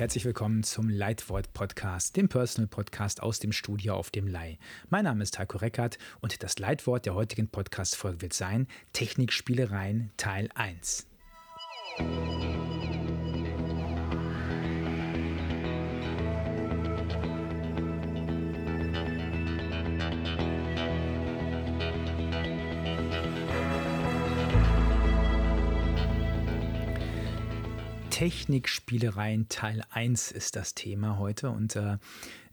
Herzlich willkommen zum Leitwort Podcast, dem Personal Podcast aus dem Studio auf dem Leih. Mein Name ist Heiko Reckert und das Leitwort der heutigen Podcast-Folge wird sein Technikspielereien Teil 1. Technikspielereien Teil 1 ist das Thema heute. Und äh,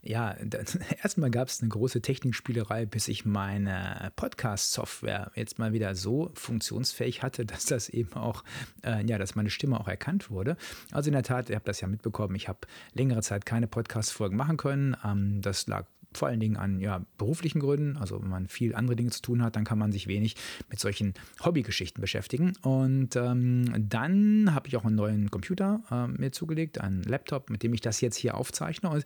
ja, erstmal gab es eine große Technikspielerei, bis ich meine Podcast-Software jetzt mal wieder so funktionsfähig hatte, dass das eben auch, äh, ja, dass meine Stimme auch erkannt wurde. Also in der Tat, ihr habt das ja mitbekommen, ich habe längere Zeit keine Podcast-Folgen machen können. Ähm, das lag vor allen Dingen an ja, beruflichen Gründen. Also wenn man viel andere Dinge zu tun hat, dann kann man sich wenig mit solchen Hobbygeschichten beschäftigen. Und ähm, dann habe ich auch einen neuen Computer äh, mir zugelegt, einen Laptop, mit dem ich das jetzt hier aufzeichne. Und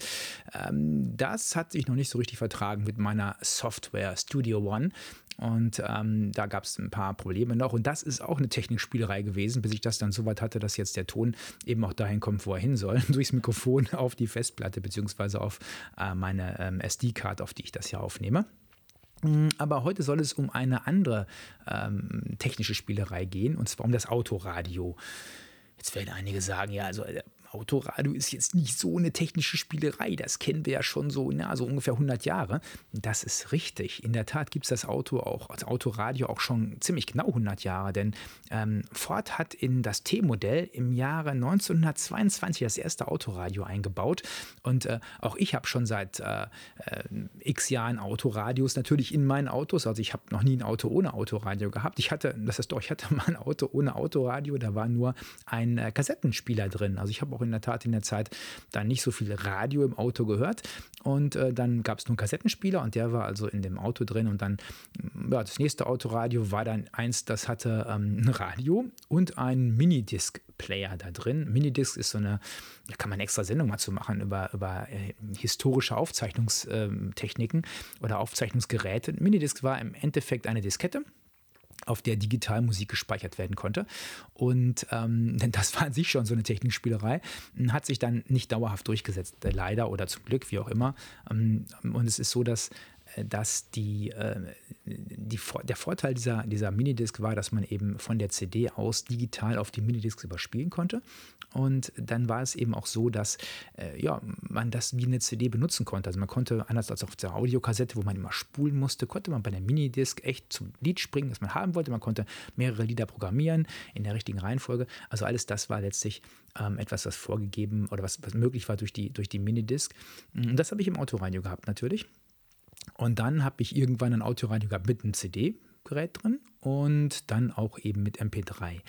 ähm, das hat sich noch nicht so richtig vertragen mit meiner Software Studio One. Und ähm, da gab es ein paar Probleme noch. Und das ist auch eine Technikspielerei gewesen, bis ich das dann so weit hatte, dass jetzt der Ton eben auch dahin kommt, wo er hin soll. Durchs Mikrofon auf die Festplatte beziehungsweise auf äh, meine ähm, SD-Card, auf die ich das hier aufnehme. Mm, aber heute soll es um eine andere ähm, technische Spielerei gehen, und zwar um das Autoradio. Jetzt werden einige sagen, ja, also äh, Autoradio ist jetzt nicht so eine technische Spielerei. Das kennen wir ja schon so, na, so ungefähr 100 Jahre. Das ist richtig. In der Tat gibt es das Auto auch, das Autoradio auch schon ziemlich genau 100 Jahre. Denn ähm, Ford hat in das T-Modell im Jahre 1922 das erste Autoradio eingebaut. Und äh, auch ich habe schon seit äh, äh, x Jahren Autoradios natürlich in meinen Autos. Also ich habe noch nie ein Auto ohne Autoradio gehabt. Ich hatte, das ist doch, ich hatte mal ein Auto ohne Autoradio. Da war nur ein äh, Kassettenspieler drin. Also ich habe auch in der Tat in der Zeit dann nicht so viel Radio im Auto gehört. Und äh, dann gab es nur einen Kassettenspieler und der war also in dem Auto drin. Und dann, ja, das nächste Autoradio war dann eins, das hatte ähm, ein Radio und einen Minidisc-Player da drin. Minidisc ist so eine, da kann man extra Sendung mal zu machen über, über äh, historische Aufzeichnungstechniken oder Aufzeichnungsgeräte. Minidisc war im Endeffekt eine Diskette auf der digital Musik gespeichert werden konnte. Und ähm, das war an sich schon so eine Technikspielerei, hat sich dann nicht dauerhaft durchgesetzt, leider oder zum Glück, wie auch immer. Ähm, und es ist so, dass äh, dass die, äh, die, der Vorteil dieser, dieser Minidisc war, dass man eben von der CD aus digital auf die Minidiscs überspielen konnte. Und dann war es eben auch so, dass äh, ja, man das wie eine CD benutzen konnte. Also man konnte, anders als auf der Audiokassette, wo man immer spulen musste, konnte man bei der Minidisc echt zum Lied springen, das man haben wollte. Man konnte mehrere Lieder programmieren in der richtigen Reihenfolge. Also alles das war letztlich ähm, etwas, was vorgegeben oder was, was möglich war durch die, durch die Minidisc. Und das habe ich im Autoradio gehabt natürlich. Und dann habe ich irgendwann ein Autoradio gehabt mit einem CD-Gerät drin und dann auch eben mit MP3.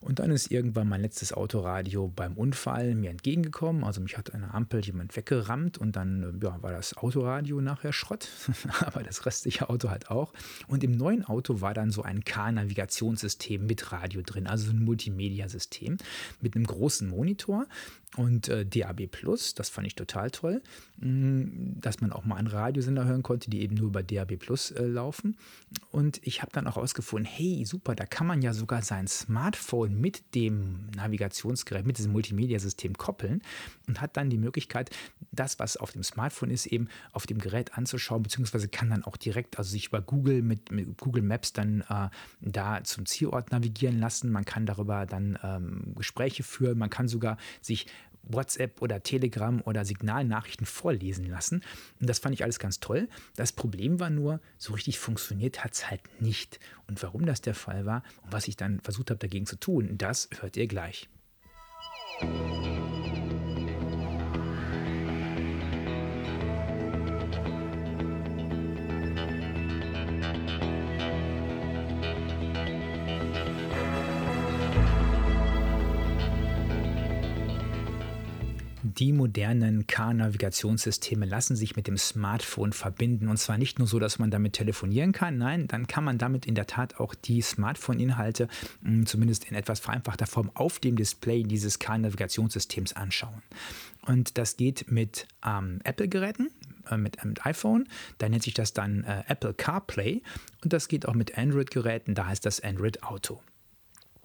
Und dann ist irgendwann mein letztes Autoradio beim Unfall mir entgegengekommen. Also mich hat eine Ampel jemand weggerammt und dann ja, war das Autoradio nachher Schrott, aber das restliche Auto halt auch. Und im neuen Auto war dann so ein K-Navigationssystem mit Radio drin, also ein Multimedia-System mit einem großen Monitor und äh, DAB Plus, das fand ich total toll, mm, dass man auch mal einen Radiosender hören konnte, die eben nur über DAB Plus äh, laufen. Und ich habe dann auch herausgefunden, hey, super, da kann man ja sogar sein Smartphone mit dem Navigationsgerät, mit diesem Multimedia-System koppeln und hat dann die Möglichkeit, das, was auf dem Smartphone ist, eben auf dem Gerät anzuschauen, beziehungsweise kann dann auch direkt, also sich über Google mit, mit Google Maps dann äh, da zum Zielort navigieren lassen. Man kann darüber dann ähm, Gespräche führen, man kann sogar sich WhatsApp oder Telegram oder Signalnachrichten vorlesen lassen. Und das fand ich alles ganz toll. Das Problem war nur, so richtig funktioniert hat es halt nicht. Und warum das der Fall war und was ich dann versucht habe dagegen zu tun, das hört ihr gleich. Die modernen Car-Navigationssysteme lassen sich mit dem Smartphone verbinden. Und zwar nicht nur so, dass man damit telefonieren kann, nein, dann kann man damit in der Tat auch die Smartphone-Inhalte hm, zumindest in etwas vereinfachter Form auf dem Display dieses Car-Navigationssystems anschauen. Und das geht mit ähm, Apple-Geräten, äh, mit, mit, iPhone, da nennt sich das dann äh, Apple CarPlay. Und das geht auch mit Android-Geräten, da heißt das Android Auto.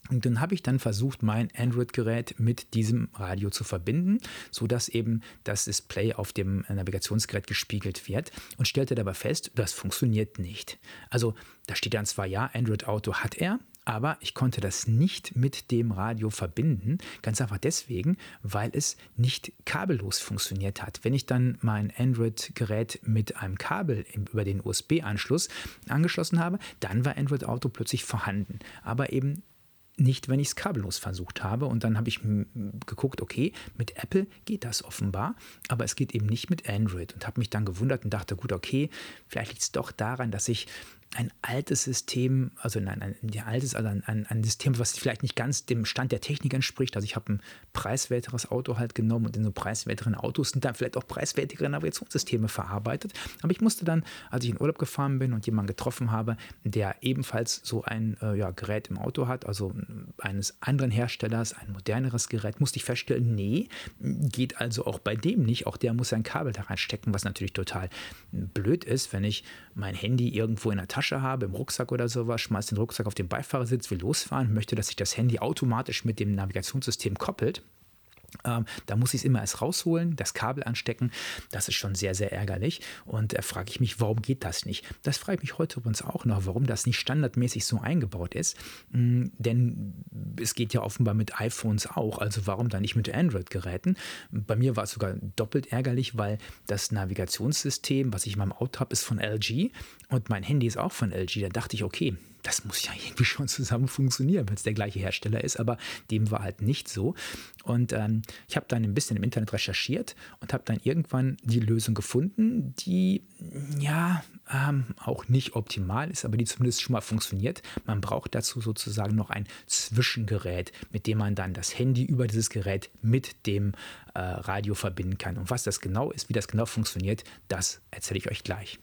Und dann habe ich dann versucht, mein Android-Gerät mit diesem Radio zu verbinden, sodass eben das Display auf dem Navigationsgerät gespiegelt wird und stellte dabei fest, das funktioniert nicht. Also da steht dann zwar ja, Android Auto hat er, aber ich konnte das nicht mit dem Radio verbinden, ganz einfach deswegen, weil es nicht kabellos funktioniert hat. Wenn ich dann mein Android-Gerät mit einem Kabel über den USB-Anschluss angeschlossen habe, dann war Android Auto plötzlich vorhanden, aber eben nicht, wenn ich es kabellos versucht habe. Und dann habe ich geguckt, okay, mit Apple geht das offenbar, aber es geht eben nicht mit Android. Und habe mich dann gewundert und dachte, gut, okay, vielleicht liegt es doch daran, dass ich ein altes System, also nein, ein, ein altes, also ein, ein, ein, System, was vielleicht nicht ganz dem Stand der Technik entspricht. Also ich habe ein preiswerteres Auto halt genommen und in so preiswerteren Autos sind dann vielleicht auch preiswertere Navigationssysteme verarbeitet. Aber ich musste dann, als ich in Urlaub gefahren bin und jemanden getroffen habe, der ebenfalls so ein äh, ja, Gerät im Auto hat, also eines anderen Herstellers, ein moderneres Gerät, musste ich feststellen, nee, geht also auch bei dem nicht. Auch der muss ein Kabel da reinstecken, was natürlich total blöd ist, wenn ich mein Handy irgendwo in der Tasche habe, im Rucksack oder sowas, schmeiße den Rucksack auf den Beifahrersitz, will losfahren, möchte, dass sich das Handy automatisch mit dem Navigationssystem koppelt. Ähm, da muss ich es immer erst rausholen, das Kabel anstecken. Das ist schon sehr, sehr ärgerlich. Und da frage ich mich, warum geht das nicht? Das frage ich mich heute übrigens auch noch, warum das nicht standardmäßig so eingebaut ist. Mhm, denn es geht ja offenbar mit iPhones auch. Also warum dann nicht mit Android-Geräten? Bei mir war es sogar doppelt ärgerlich, weil das Navigationssystem, was ich in meinem Auto habe, ist von LG und mein Handy ist auch von LG. Da dachte ich, okay, das muss ja irgendwie schon zusammen funktionieren, wenn es der gleiche Hersteller ist, aber dem war halt nicht so. Und ähm, ich habe dann ein bisschen im Internet recherchiert und habe dann irgendwann die Lösung gefunden, die ja ähm, auch nicht optimal ist, aber die zumindest schon mal funktioniert. Man braucht dazu sozusagen noch ein Zwischengerät, mit dem man dann das Handy über dieses Gerät mit dem äh, Radio verbinden kann. Und was das genau ist, wie das genau funktioniert, das erzähle ich euch gleich.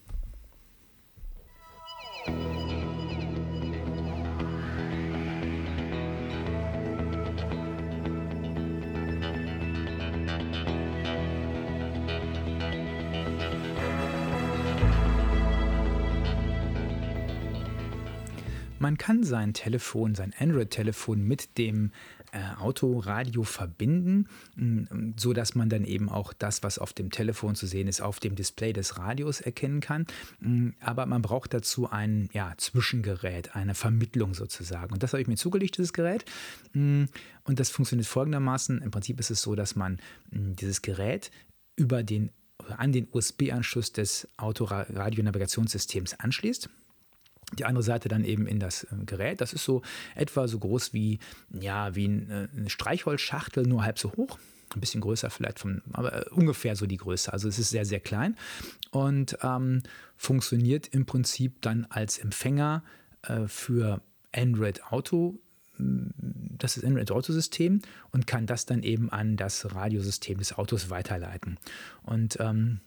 Man kann sein Telefon, sein Android-Telefon mit dem äh, Autoradio verbinden, mm, so dass man dann eben auch das, was auf dem Telefon zu sehen ist, auf dem Display des Radios erkennen kann. Mm, aber man braucht dazu ein ja, Zwischengerät, eine Vermittlung sozusagen. Und das habe ich mir zugelegt, dieses Gerät. Mm, und das funktioniert folgendermaßen. Im Prinzip ist es so, dass man dieses Gerät über den an den USB-Anschluss des Autoradio-Navigationssystems anschließt die andere Seite dann eben in das äh, Gerät. Das ist so etwa so groß wie, ja, wie äh, eine Streichholzschachtel, nur halb so hoch. Ein bisschen größer vielleicht, vom, aber äh, ungefähr so die Größe. Also es ist sehr, sehr klein und ähm, funktioniert im Prinzip dann als Empfänger äh, für Android Auto mm, das ist Android Autosystem und kann das dann eben an das Radiosystem des Autos weiterleiten. Und ähm,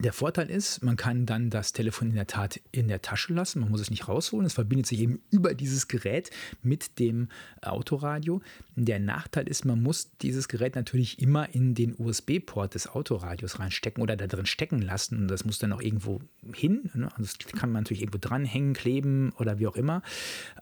der Vorteil ist, man kann dann das Telefon in der Tat in der Tasche lassen, man muss es nicht rausholen, es verbindet sich eben über dieses Gerät mit dem Autoradio. Der Nachteil ist, man muss dieses Gerät natürlich immer in den USB-Port des Autoradios reinstecken oder da drin stecken lassen und das muss dann auch irgendwo hin. Ne? Also das kann man natürlich irgendwo dranhängen, kleben oder wie auch immer.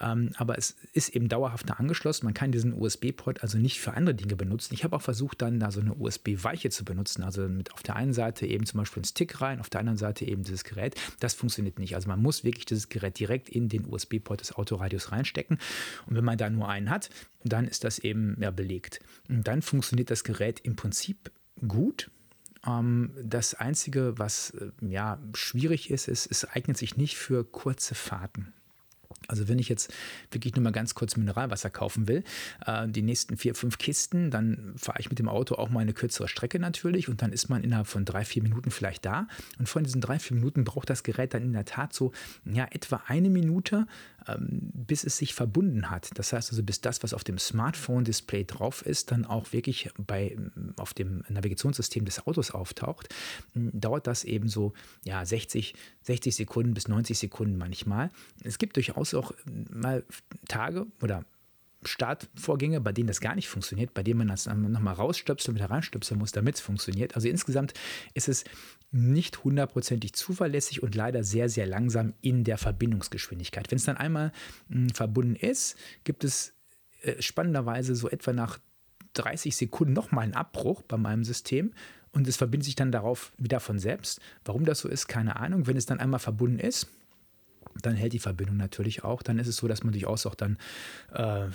Ähm, aber es ist eben dauerhaft da angeschlossen. Man kann diesen USB-Port also nicht für andere Dinge benutzen. Ich habe auch versucht, dann da so eine USB-Weiche zu benutzen. Also mit auf der einen Seite eben zum Beispiel ein Stick rein, auf der anderen Seite eben dieses Gerät. Das funktioniert nicht. Also man muss wirklich dieses Gerät direkt in den USB-Port des Autoradios reinstecken. Und wenn man da nur einen hat, dann ist das eben ja, belegt. Und dann funktioniert das Gerät im Prinzip gut. Ähm, das Einzige, was äh, ja, schwierig ist, ist, es eignet sich nicht für kurze Fahrten. Also wenn ich jetzt wirklich nur mal ganz kurz Mineralwasser kaufen will, äh, die nächsten vier, fünf Kisten, dann fahre ich mit dem Auto auch mal eine kürzere Strecke natürlich und dann ist man innerhalb von drei, vier Minuten vielleicht da. Und von diesen drei, vier Minuten braucht das Gerät dann in der Tat so ja, etwa eine Minute, bis es sich verbunden hat. Das heißt also, bis das, was auf dem Smartphone-Display drauf ist, dann auch wirklich bei, auf dem Navigationssystem des Autos auftaucht, dauert das eben so ja, 60, 60 Sekunden bis 90 Sekunden manchmal. Es gibt durchaus auch mal Tage oder Startvorgänge, bei denen das gar nicht funktioniert, bei denen man das nochmal rausstöpseln und wieder reinstöpseln muss, damit es funktioniert. Also insgesamt ist es nicht hundertprozentig zuverlässig und leider sehr, sehr langsam in der Verbindungsgeschwindigkeit. Wenn es dann einmal mh, hm, verbunden ist, gibt es äh, spannenderweise so etwa nach 30 Sekunden nochmal einen Abbruch bei meinem System und es verbindet sich dann darauf wieder von selbst. Warum das so ist, keine Ahnung. Wenn es dann einmal verbunden ist, dann hält die Verbindung natürlich auch. Dann ist es so, dass man durchaus auch dann äh,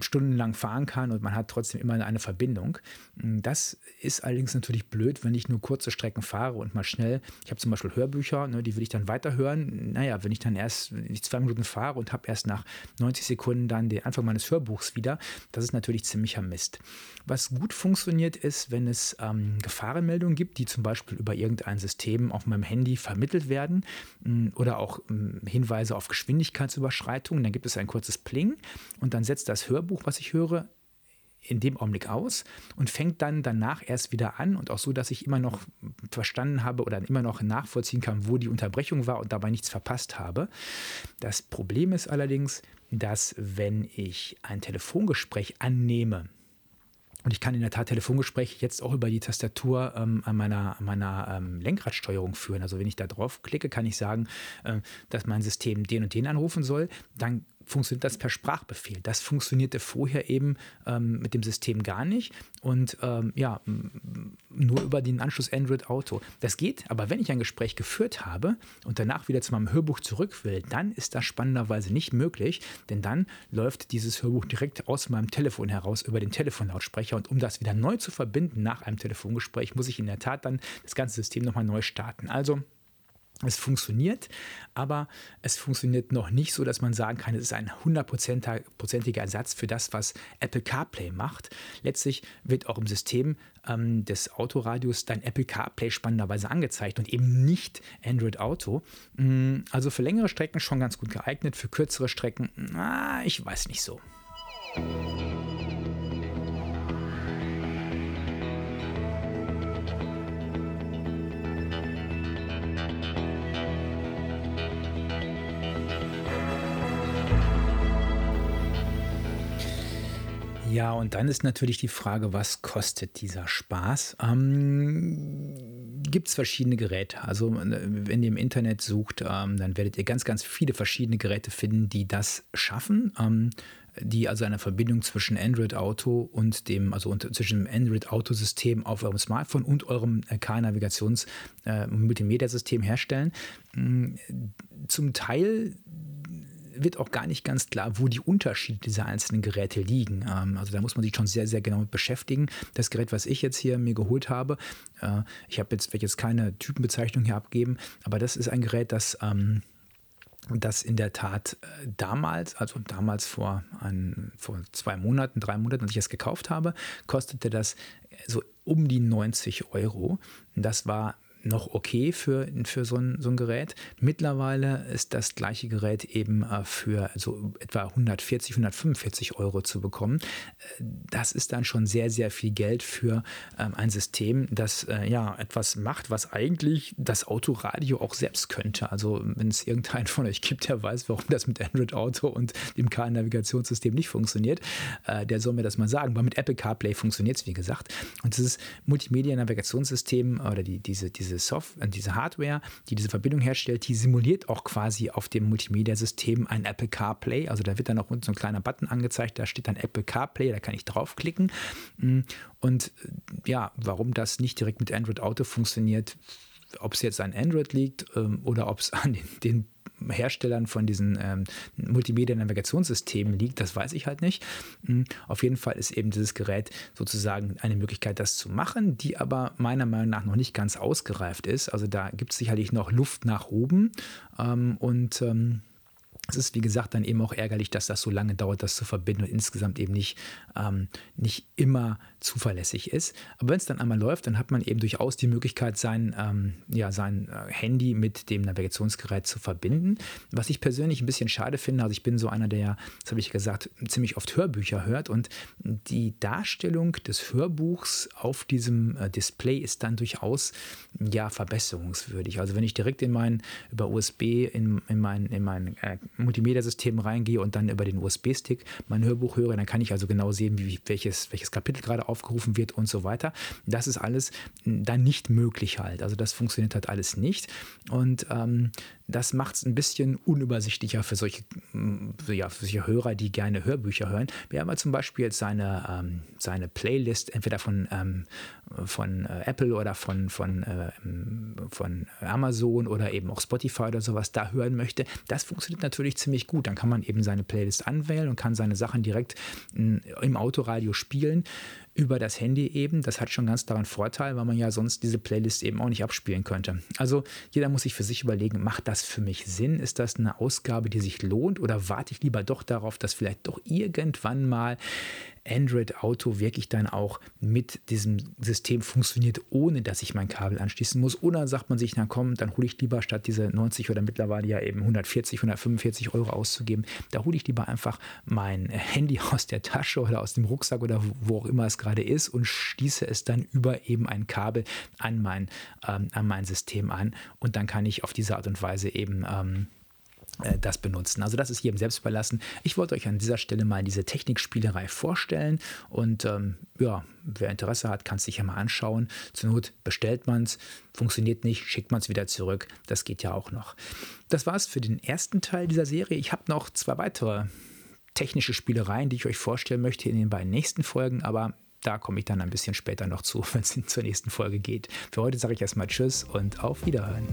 stundenlang fahren kann und man hat trotzdem immer eine Verbindung. Das ist allerdings natürlich blöd, wenn ich nur kurze Strecken fahre und mal schnell. Ich habe zum Beispiel Hörbücher, ne, die will ich dann weiterhören. Naja, wenn ich dann erst ich zwei Minuten fahre und habe erst nach 90 Sekunden dann den Anfang meines Hörbuchs wieder, das ist natürlich ziemlicher Mist. Was gut funktioniert ist, wenn es ähm, Gefahrenmeldungen gibt, die zum Beispiel über irgendein System auf meinem Handy vermittelt werden oder auch ähm, Hinweise auf Geschwindigkeitsüberschreitungen. Dann gibt es ein kurzes Pling und dann setzt das Hörbuch, was ich höre, in dem Augenblick aus und fängt dann danach erst wieder an und auch so, dass ich immer noch verstanden habe oder immer noch nachvollziehen kann, wo die Unterbrechung war und dabei nichts verpasst habe. Das Problem ist allerdings, dass wenn ich ein Telefongespräch annehme, und ich kann in der Tat Telefongespräche jetzt auch über die Tastatur ähm, an meiner, an meiner ähm, Lenkradsteuerung führen. Also wenn ich da drauf klicke, kann ich sagen, äh, dass mein System den und den anrufen soll. Dann funktioniert das per Sprachbefehl. Das funktionierte vorher eben ähm, mit dem System gar nicht und ähm, ja, nur über den Anschluss Android Auto. Das geht, aber wenn ich ein Gespräch geführt habe und danach wieder zu meinem Hörbuch zurück will, dann ist das spannenderweise nicht möglich, denn dann läuft dieses Hörbuch direkt aus meinem Telefon heraus über den Telefonlautsprecher und um das wieder neu zu verbinden nach einem Telefongespräch, muss ich in der Tat dann das ganze System nochmal neu starten. Also es funktioniert, aber es funktioniert noch nicht so, dass man sagen kann, es ist ein hundertprozentiger Ersatz für das, was Apple CarPlay macht. Letztlich wird auch im System ähm, des Autoradios dann Apple CarPlay spannenderweise angezeigt und eben nicht Android Auto. Mm, also für längere Strecken schon ganz gut geeignet, für kürzere Strecken, na, ich weiß nicht so. Ja, und dann ist natürlich die Frage, was kostet dieser Spaß? Ähm, Gibt es verschiedene Geräte? Also wenn ihr im Internet sucht, ähm, dann werdet ihr ganz, ganz viele verschiedene Geräte finden, die das schaffen. Ähm, die also eine Verbindung zwischen Android Auto und dem, also zwischen dem Android Auto System auf eurem Smartphone und eurem K-Navigations äh, Multimedia System herstellen. Mm, zum Teil wird auch gar nicht ganz klar, wo die Unterschiede dieser einzelnen Geräte liegen. Ähm, also da muss man sich schon sehr, sehr genau mit beschäftigen. Das Gerät, was ich jetzt hier mir geholt habe, äh, ich habe jetzt, werde jetzt keine Typenbezeichnung hier abgeben, aber das ist ein Gerät, das ähm, das in der Tat äh, damals, also damals vor, ein, vor zwei Monaten, drei Monaten, als ich es gekauft habe, kostete das so um die 90 Euro. Das war noch okay für, für so, ein, so ein Gerät. Mittlerweile ist das gleiche Gerät eben äh, für so etwa 140, 145 Euro zu bekommen. Äh, das ist dann schon sehr, sehr viel Geld für ähm, ein System, das äh, ja etwas macht, was eigentlich das Autoradio auch selbst könnte. Also wenn es irgendeinen von euch gibt, der weiß, warum das mit Android Auto und dem Car-Navigationssystem nicht funktioniert, der soll mir das mal sagen. Aber mit Apple CarPlay funktioniert es, wie gesagt. Und dieses Multimedia-Navigationssystem oder die, diese, diese diese Software, äh, diese Hardware, die diese Verbindung herstellt, die simuliert auch quasi auf dem Multimedia-System ein Apple CarPlay. Also da wird dann auch unten so ein kleiner Button angezeigt, da steht dann Apple CarPlay, da kann ich draufklicken. Mm, und äh, ja, warum das nicht direkt mit Android Auto funktioniert, ob es jetzt an Android liegt ähm, oder ob es an den, den Herstellern von diesen ähm, Multimedia-Navigationssystemen liegt, das weiß ich halt nicht. Mhm. Auf jeden Fall ist eben dieses Gerät sozusagen eine Möglichkeit, das zu machen, die aber meiner Meinung nach noch nicht ganz ausgereift ist. Also da gibt es sicherlich noch Luft nach oben ähm, und ähm, es ist, wie gesagt, dann eben auch ärgerlich, dass das so lange dauert, das zu verbinden und insgesamt eben nicht, ähm, nicht immer zuverlässig ist. Aber wenn es dann einmal läuft, dann hat man eben durchaus die Möglichkeit, sein, ähm, ja, sein äh, Handy mit dem Navigationsgerät zu verbinden. Was ich persönlich ein bisschen schade finde, also ich bin so einer, der, das habe ich gesagt, ziemlich oft Hörbücher hört und die Darstellung des Hörbuchs auf diesem äh, Display ist dann durchaus ja verbesserungswürdig. Also wenn ich direkt in mein, über USB in, in mein, in mein äh, Multimedia-System reingehe und dann über den USB-Stick mein Hörbuch höre, dann kann ich also genau sehen, wie, welches, welches Kapitel gerade aufgerufen wird und so weiter. Das ist alles dann nicht möglich halt. Also das funktioniert halt alles nicht. Und ähm, das macht es ein bisschen unübersichtlicher für solche, ja, für solche Hörer, die gerne Hörbücher hören. Wir haben zum Beispiel jetzt seine, ähm, seine Playlist entweder von, ähm, von äh, Apple oder von, von, äh, von Amazon oder eben auch Spotify oder sowas da hören möchte. Das funktioniert natürlich ziemlich gut. Dann kann man eben seine Playlist anwählen und kann seine Sachen direkt im Autoradio spielen über das Handy eben. Das hat schon ganz daran Vorteil, weil man ja sonst diese Playlist eben auch nicht abspielen könnte. Also jeder muss sich für sich überlegen, macht das für mich Sinn? Ist das eine Ausgabe, die sich lohnt oder warte ich lieber doch darauf, dass vielleicht doch irgendwann mal Android Auto wirklich dann auch mit diesem System funktioniert, ohne dass ich mein Kabel anschließen muss. Oder sagt man sich, na komm, dann hole ich lieber statt diese 90 oder mittlerweile ja eben 140, 145 Euro auszugeben, da hole ich lieber einfach mein Handy aus der Tasche oder aus dem Rucksack oder wo auch immer es gerade ist und schließe es dann über eben ein Kabel an mein, ähm, an mein System an. Und dann kann ich auf diese Art und Weise eben ähm, äh, das benutzen. Also das ist jedem selbst überlassen. Ich wollte euch an dieser Stelle mal diese Technikspielerei vorstellen und ähm, ja, wer Interesse hat, kann es sich ja mal anschauen. Zur Not bestellt man es, funktioniert nicht, schickt man es wieder zurück. Das geht ja auch noch. Das war es für den ersten Teil dieser Serie. Ich habe noch zwei weitere technische Spielereien, die ich euch vorstellen möchte in den beiden nächsten Folgen, aber da komme ich dann ein bisschen später noch zu, wenn es zur nächsten Folge geht. Für heute sage ich erstmal Tschüss und auf Wiederhören.